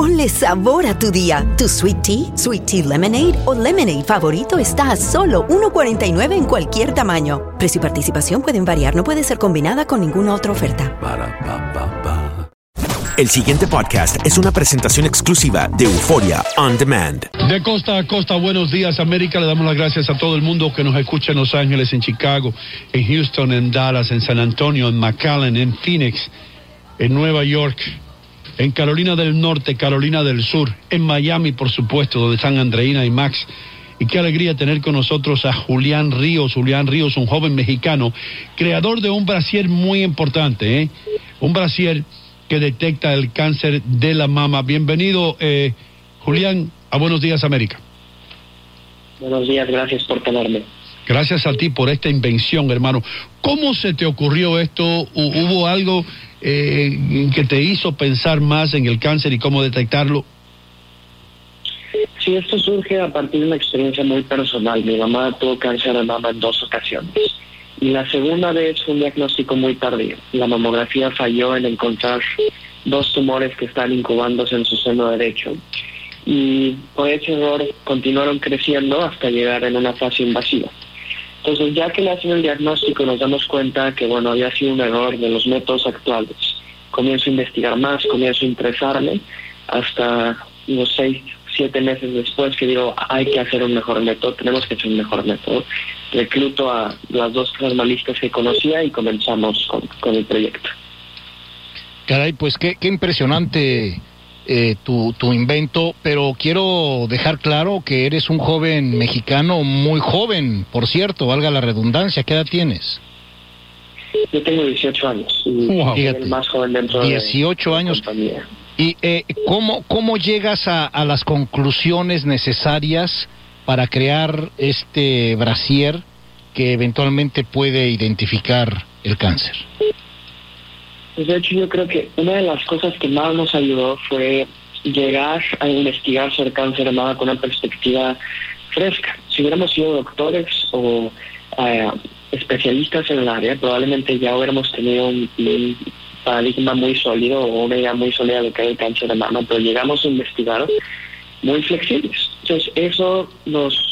Ponle sabor a tu día. Tu sweet tea, sweet tea lemonade o lemonade favorito está a solo 1.49 en cualquier tamaño. Precio y participación pueden variar, no puede ser combinada con ninguna otra oferta. El siguiente podcast es una presentación exclusiva de Euforia On Demand. De costa a costa, buenos días América. Le damos las gracias a todo el mundo que nos escucha en Los Ángeles, en Chicago, en Houston, en Dallas, en San Antonio, en McAllen, en Phoenix, en Nueva York, en Carolina del Norte, Carolina del Sur, en Miami, por supuesto, donde están Andreina y Max. Y qué alegría tener con nosotros a Julián Ríos. Julián Ríos, un joven mexicano, creador de un brasier muy importante, ¿eh? Un brasier que detecta el cáncer de la mama. Bienvenido, eh, Julián, a Buenos Días América. Buenos días, gracias por tenerme. Gracias a ti por esta invención, hermano. ¿Cómo se te ocurrió esto? ¿Hu- ¿Hubo algo eh, que te hizo pensar más en el cáncer y cómo detectarlo? Sí, esto surge a partir de una experiencia muy personal. Mi mamá tuvo cáncer de mama en dos ocasiones. Y la segunda vez fue un diagnóstico muy tardío. La mamografía falló en encontrar dos tumores que están incubándose en su seno derecho. Y por ese error continuaron creciendo hasta llegar en una fase invasiva. Entonces, ya que le hacen el diagnóstico, nos damos cuenta que, bueno, había sido un error de los métodos actuales. Comienzo a investigar más, comienzo a interesarme, hasta unos seis, siete meses después que digo, hay que hacer un mejor método, tenemos que hacer un mejor método. Recluto a las dos formalistas que conocía y comenzamos con, con el proyecto. Caray, pues qué, qué impresionante eh, tu, tu invento, pero quiero dejar claro que eres un joven mexicano muy joven, por cierto, valga la redundancia, ¿qué edad tienes? Yo tengo 18 años y Wow. soy Fíjate, el más joven dentro 18 de años. compañía. ¿Y eh, ¿cómo, cómo llegas a, a las conclusiones necesarias para crear este brasier que eventualmente puede identificar el cáncer? Pues de hecho yo creo que una de las cosas que más nos ayudó fue llegar a investigar sobre cáncer de mama con una perspectiva fresca. Si hubiéramos sido doctores o eh, especialistas en el área, probablemente ya hubiéramos tenido un, paradigma muy sólido o una idea muy sólida de que era el cáncer de mama, pero llegamos a investigar muy flexibles. Entonces eso nos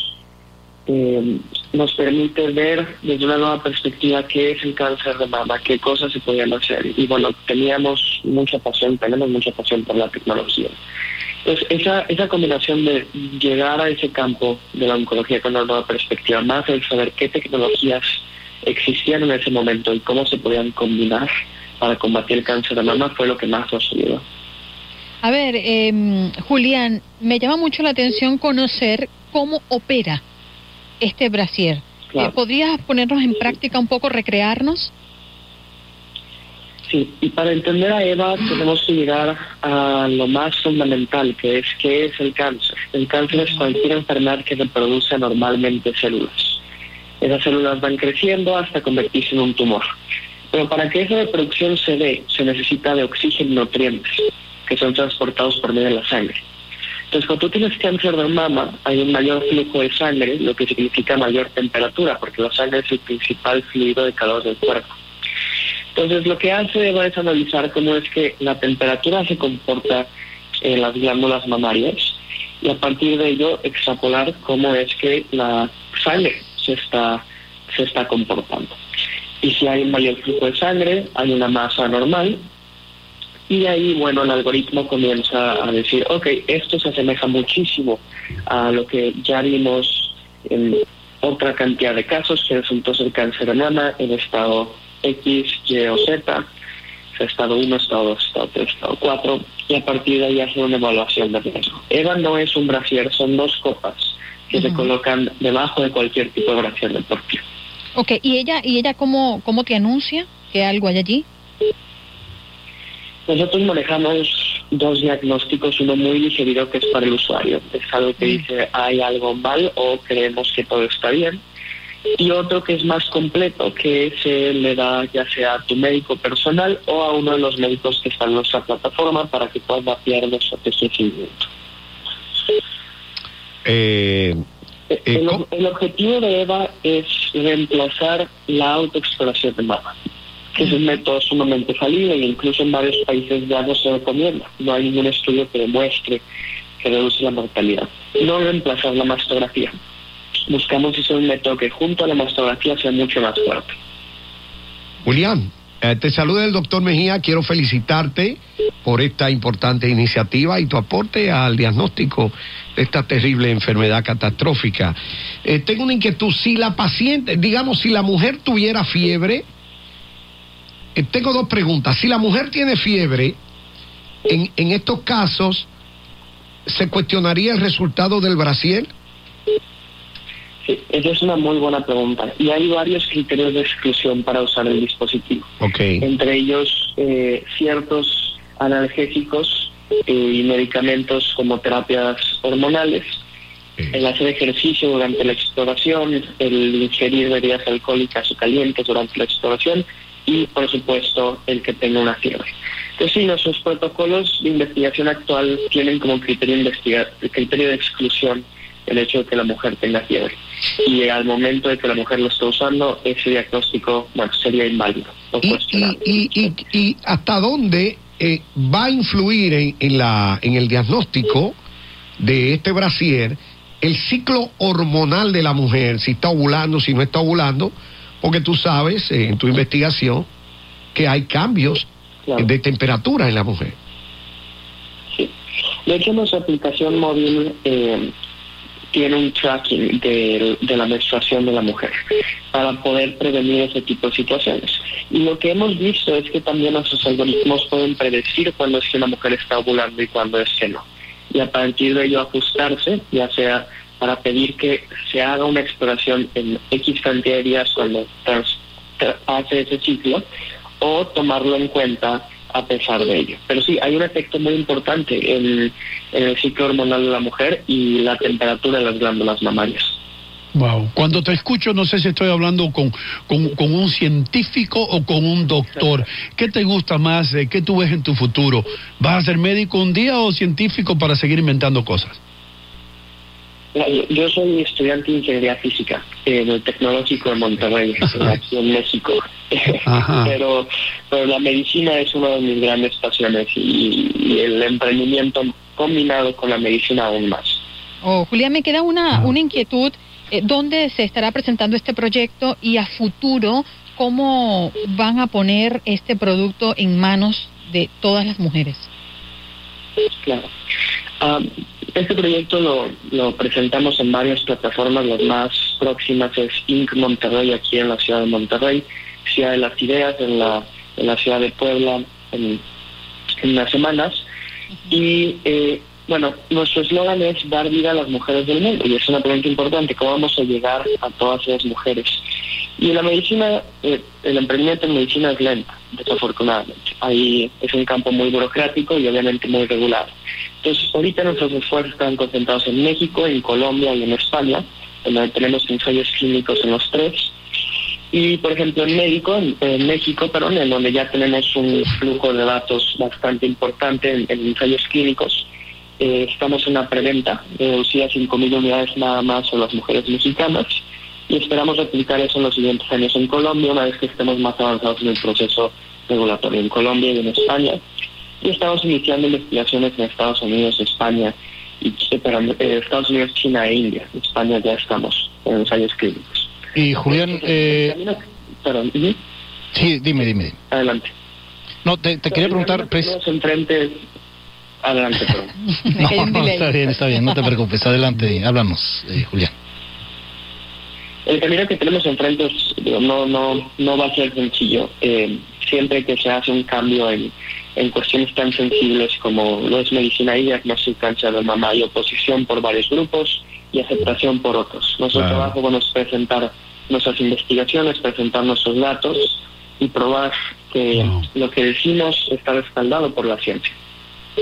eh, nos permite ver desde una nueva perspectiva qué es el cáncer de mama, qué cosas se podían hacer. Y bueno, teníamos mucha pasión, tenemos mucha pasión por la tecnología. Entonces, esa, esa combinación de llegar a ese campo de la oncología con una nueva perspectiva, más el saber qué tecnologías existían en ese momento y cómo se podían combinar para combatir el cáncer de mama, fue lo que más nos ayudó. A ver, em, Julián, me llama mucho la atención conocer cómo opera este brasier. Claro. Eh, ¿Podrías ponernos en práctica un poco, recrearnos? Sí, y para entender a Eva tenemos que llegar a lo más fundamental, que es qué es el cáncer. El cáncer es cualquier enfermedad que reproduce anormalmente células. Esas células van creciendo hasta convertirse en un tumor. Pero para que esa reproducción se dé, se necesita de oxígeno y nutrientes, que son transportados por medio de la sangre. Entonces, cuando tú tienes cáncer de mama, hay un mayor flujo de sangre, lo que significa mayor temperatura, porque la sangre es el principal fluido de calor del cuerpo. Entonces, lo que hace Eva es analizar cómo es que la temperatura se comporta en las glándulas mamarias y a partir de ello extrapolar cómo es que la sangre se está, se está comportando. Y si hay un mayor flujo de sangre, hay una masa normal, y ahí, bueno, el algoritmo comienza a decir, ok, esto se asemeja muchísimo a lo que ya vimos en otra cantidad de casos, que resultó ser cáncer de mama en estado X, Y o Z, estado 1, estado 2, estado 3, estado 4, y a partir de ahí hacer una evaluación de riesgo. EVA no es un brasier, son dos copas que se colocan debajo de cualquier tipo de brasier deportivo. Ok, ¿y ella, y ella cómo, cómo te anuncia que algo hay allí? Nosotros manejamos dos diagnósticos, uno muy digerido que es para el usuario, es algo que dice hay algo mal o creemos que todo está bien, y otro que es más completo, que se le da ya sea a tu médico personal o a uno de los médicos que están en nuestra plataforma para que puedan mapear nuestro seguimiento. Eh, el, el objetivo de EVA es reemplazar la autoexploración de mama es un método sumamente falible e incluso en varios países ya no se recomienda. No hay ningún estudio que demuestre que reduce la mortalidad. No reemplazar la mastografía. Buscamos hacer un método que junto a la mastografía sea mucho más fuerte. Julián, eh, te saluda el doctor Mejía. Quiero felicitarte por esta importante iniciativa y tu aporte al diagnóstico de esta terrible enfermedad catastrófica. Eh, tengo una inquietud. Si la paciente, digamos, si la mujer tuviera fiebre, eh, tengo dos preguntas. Si la mujer tiene fiebre, en, en estos casos, ¿se cuestionaría el resultado del brasier? Sí, esa es una muy buena pregunta. Y hay varios criterios de exclusión para usar el dispositivo. Okay. Entre ellos, eh, ciertos analgésicos eh, y medicamentos como terapias hormonales, el hacer ejercicio durante la exploración, el ingerir bebidas alcohólicas o calientes durante la exploración y, por supuesto, el que tenga una fiebre. Entonces, sí, nuestros protocolos de investigación actual tienen como criterio, investigar, criterio de exclusión el hecho de que la mujer tenga fiebre. Y al momento de que la mujer lo esté usando, ese diagnóstico bueno, sería inválido. No y, y, y, y, hasta dónde eh, va a influir en, en, la, en el diagnóstico de este brasier el ciclo hormonal de la mujer, si está ovulando, si no está ovulando, porque tú sabes eh, en tu investigación que hay cambios claro. de temperatura en la mujer. Sí. De hecho, nuestra aplicación móvil eh, tiene un tracking de, de, la menstruación de la mujer para poder prevenir ese tipo de situaciones. Y lo que hemos visto es que también nuestros algoritmos pueden predecir cuándo es que una mujer está ovulando y cuándo es que no. Y a partir de ello ajustarse, ya sea para pedir que se haga una exploración en X cantidad de días cuando hace ese ciclo o tomarlo en cuenta a pesar de ello. Pero sí, hay un efecto muy importante en, el ciclo hormonal de la mujer y la temperatura de las glándulas mamarias. Wow. Cuando te escucho, no sé si estoy hablando con, con, con, un científico o con un doctor. ¿Qué te gusta más? ¿Qué tú ves en tu futuro? ¿Vas a ser médico un día o científico para seguir inventando cosas? Yo soy estudiante de ingeniería física en el Tecnológico de Monterrey, aquí en México. pero, pero la medicina es una de mis grandes pasiones y, y, el emprendimiento combinado con la medicina aún más. Oh, Julián, me queda una, una inquietud. Eh, ¿Dónde se estará presentando este proyecto y a futuro cómo van a poner este producto en manos de todas las mujeres? Claro. Um, este proyecto lo, presentamos en varias plataformas, las más próximas es Inc. Monterrey, aquí en la ciudad de Monterrey, Ciudad de las Ideas, en la, en la ciudad de Puebla, en, en unas semanas. Y eh, bueno, nuestro eslogan es dar vida a las mujeres del mundo, y es una pregunta importante, ¿cómo vamos a llegar a todas esas mujeres? Y la medicina, eh, el emprendimiento en medicina es lenta, desafortunadamente. Ahí es un campo muy burocrático y obviamente muy regular. Entonces, ahorita nuestros esfuerzos están concentrados en México, en Colombia y en España, donde tenemos ensayos clínicos en los tres. Y, por ejemplo, en, México, en, en México, perdón, en donde ya tenemos un flujo de datos bastante importante en, en ensayos clínicos, eh, estamos en una preventa reducida a 5.000 unidades nada más a las mujeres mexicanas y esperamos replicar eso en los siguientes años en Colombia, una vez que estemos más avanzados en el proceso regulatorio en Colombia y en España. Y estamos iniciando investigaciones en Estados Unidos, España, y, eh, perdón, eh, Estados Unidos, China e India. En España ya estamos en ensayos clínicos. Y Julián, eh, Perdón, sí, dime, dime. adelante. No, te, te quería preguntar... Tenemos enfrente... Adelante, perdón. No, no, está bien, está bien, no te preocupes. Adelante, háblanos, eh, Julián. El camino que tenemos enfrente es, digo, no, no, no va a ser sencillo. Eh, siempre que se hace un cambio en, en cuestiones tan sensibles como lo es medicina y diagnóstico cáncer de mama, hay oposición por varios grupos y aceptación por otros. Nuestro Claro. trabajo bueno, es presentar nuestras investigaciones, presentar nuestros datos y probar que lo que decimos está respaldado por la ciencia.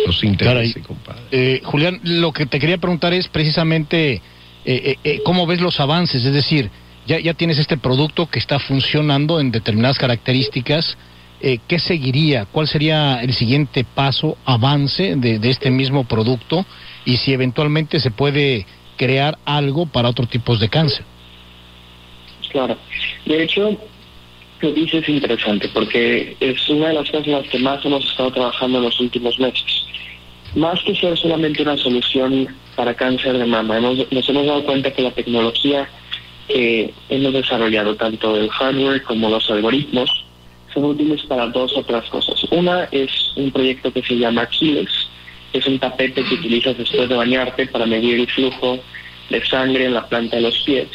Los intereses, compadre. Eh, Julián, lo que te quería preguntar es precisamente eh, eh, eh, cómo ves los avances, es decir, ya, ya tienes este producto que está funcionando en determinadas características, eh, ¿qué seguiría? ¿Cuál sería el siguiente paso, avance de, de este mismo producto? Y si eventualmente se puede crear algo para otros tipos de cáncer. Claro. De hecho, lo que dices es interesante porque es una de las cosas en las que más hemos estado trabajando en los últimos meses. Más que ser solamente una solución para cáncer de mama, hemos, nos hemos dado cuenta que la tecnología que hemos desarrollado, tanto el hardware como los algoritmos, son útiles para dos otras cosas. Una es un proyecto que se llama Aquiles, que es un tapete que utilizas después de bañarte para medir el flujo de sangre en la planta de los pies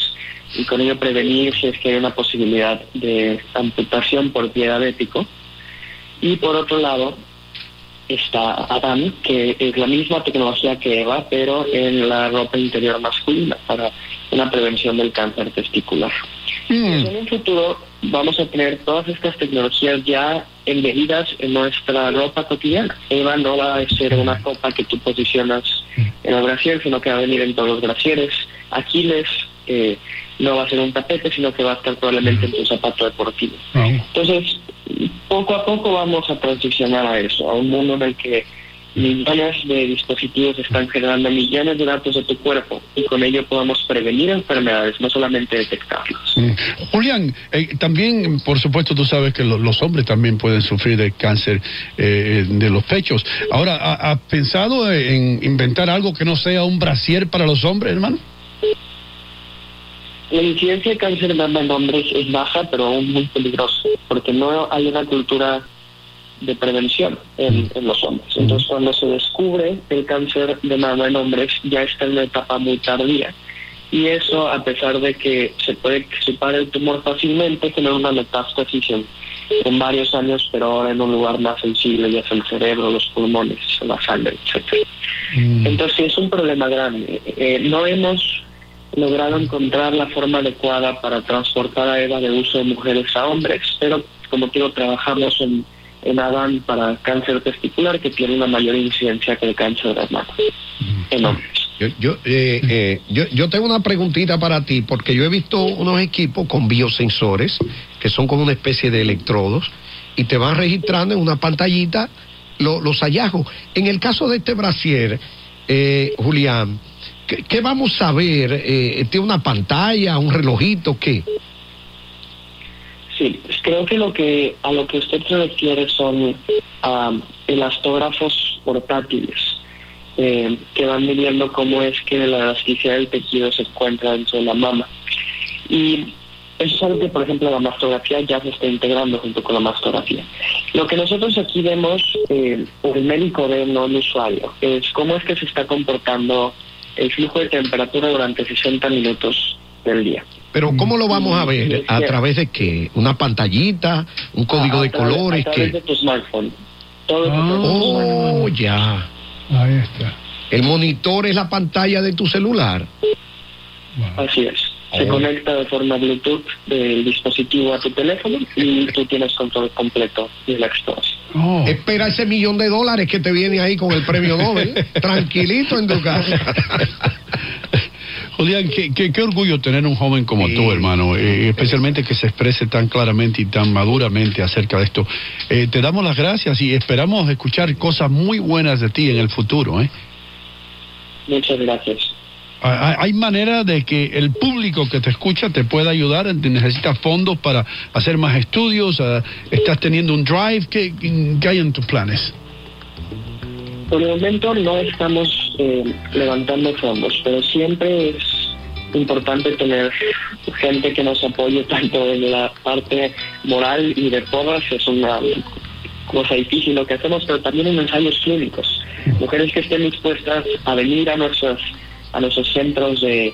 y con ello prevenir si es que hay una posibilidad de amputación por pie diabético. Y por otro lado está Adam, que es la misma tecnología que Eva, pero en la ropa interior masculina para una prevención del cáncer testicular. Pues en un futuro vamos a tener todas estas tecnologías ya embedidas en nuestra ropa cotidiana. Eva no va a ser una copa que tú posicionas en el brasier, sino que va a venir en todos los brasieres. Aquiles eh, no va a ser un tapete, sino que va a estar probablemente en tu zapato deportivo. Entonces, poco a poco vamos a transicionar a eso, a un mundo en el que millones de dispositivos están generando millones de datos de tu cuerpo y con ello podamos prevenir enfermedades, no solamente detectarlas. Mm. Julián, eh, también, por supuesto, tú sabes que lo- los hombres también pueden sufrir de cáncer eh, de los pechos. Ahora, ¿ha- ¿has pensado en inventar algo que no sea un brasier para los hombres, hermano? La incidencia de cáncer de mama en hombres es baja, pero aún muy peligrosa, porque no hay una cultura de prevención en, en los hombres. Entonces, cuando se descubre el cáncer de mama en hombres, ya está en una etapa muy tardía. Y eso, a pesar de que se puede extirpar el tumor fácilmente, tener una metástasis en, en varios años, pero ahora en un lugar más sensible, ya sea el cerebro, los pulmones, la sangre, etcétera. Entonces sí, es un problema grande. Eh, no hemos logrado encontrar la forma adecuada para transportar a Eva de uso de mujeres a hombres, pero como te digo, trabajamos en, en Adán para cáncer testicular que tiene una mayor incidencia que el cáncer de mama en hombres. Yo, yo, eh, eh, yo, yo tengo una preguntita para ti, porque yo he visto unos equipos con biosensores, que son como una especie de electrodos, y te van registrando en una pantallita lo- los hallazgos. En el caso de este brasier, eh, Julián, ¿qué, vamos a ver? Eh, ¿Tiene una pantalla, un relojito, qué? Sí, pues creo que lo que a lo que usted se refiere son am, elastógrafos portátiles eh, que van midiendo cómo es que la elasticidad del tejido se encuentra dentro de la mama. Y eso es algo que, por ejemplo, la mastografía ya se está integrando junto con la mastografía. Lo que nosotros aquí vemos, eh, el médico ve, no el usuario, es cómo es que se está comportando el flujo de temperatura durante 60 minutos del día. Pero ¿cómo lo vamos a ver? ¿A través de qué? ¿Una pantallita? ¿Un código A- de través- colores? A través ¿Qué? de tu smartphone. Todo tu Oh, ya. Ahí está. El monitor es la pantalla de tu celular. Así es. Se conecta de forma Bluetooth del dispositivo a tu teléfono y tú tienes control completo de la exploración. Oh. Espera ese millón de dólares que te viene ahí con el premio Nobel. Tranquilito en tu casa. Julián, qué, qué- qué orgullo tener un joven como tú, hermano, eh, especialmente que se exprese tan claramente y tan maduramente acerca de esto. Eh, te damos las gracias y esperamos escuchar cosas muy buenas de ti en el futuro. ¿eh? Muchas gracias. ¿Hay hay manera de que el público que te escucha te pueda ayudar? ¿Necesitas fondos para hacer más estudios? Ah, ¿Estás teniendo un drive? ¿Qué, qué hay en tus planes? Por el momento no estamos eh, levantando fondos, pero siempre es importante tener gente que nos apoye tanto en la parte moral y de todas. Es una cosa difícil lo que hacemos, pero también en ensayos clínicos. Mujeres que estén dispuestas a venir a nuestros, a nuestros centros de,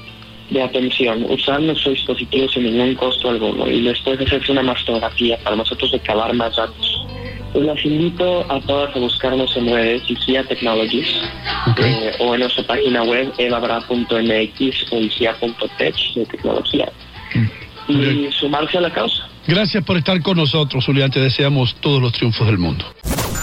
de atención, usar nuestros dispositivos sin ningún costo alguno y después hacerse una mastografía para nosotros recabar más datos. Pues las invito a todas a buscarnos en redes, IGIA Technologies, eh, o en nuestra página web evabra.mx o IGIA.tech de tecnología. Y sumarse a la causa. Gracias por estar con nosotros, Julián. Te deseamos todos los triunfos del mundo.